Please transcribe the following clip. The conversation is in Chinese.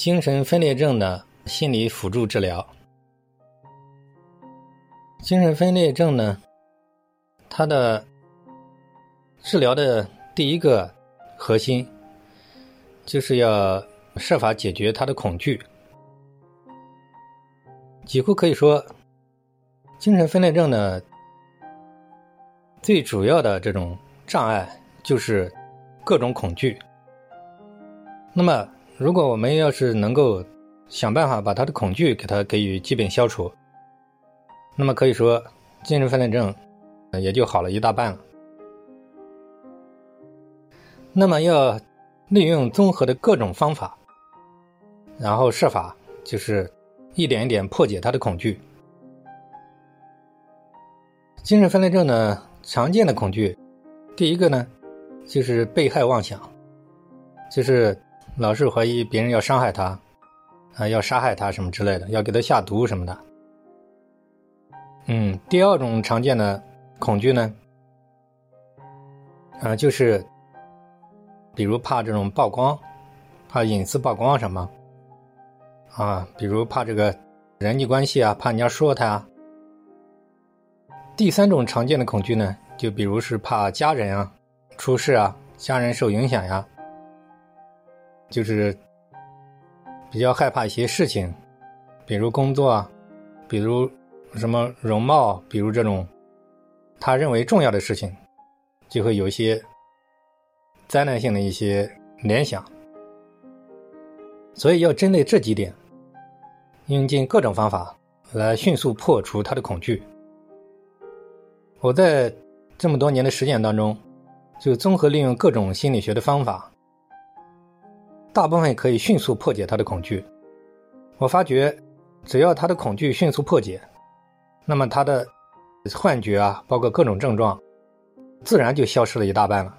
精神分裂症的心理辅助治疗。精神分裂症呢，它的治疗的第一个核心，就是要设法解决他的恐惧。几乎可以说，精神分裂症呢，最主要的这种障碍就是各种恐惧。那么，如果我们要是能够想办法把他的恐惧给他给予基本消除，那么可以说精神分裂症也就好了一大半了。那么要利用综合的各种方法，然后设法就是一点一点破解他的恐惧。精神分裂症呢，常见的恐惧，第一个呢就是被害妄想，就是。老是怀疑别人要伤害他，啊，要杀害他什么之类的，要给他下毒什么的。嗯，第二种常见的恐惧呢，啊，就是比如怕这种曝光，怕隐私曝光什么，啊，比如怕这个人际关系啊，怕人家说他啊。第三种常见的恐惧呢，就比如是怕家人啊出事啊，家人受影响呀。就是比较害怕一些事情，比如工作啊，比如什么容貌，比如这种他认为重要的事情，就会有一些灾难性的一些联想。所以要针对这几点，用尽各种方法来迅速破除他的恐惧。我在这么多年的实践当中，就综合利用各种心理学的方法。大部分可以迅速破解他的恐惧。我发觉，只要他的恐惧迅速破解，那么他的幻觉啊，包括各种症状，自然就消失了一大半了。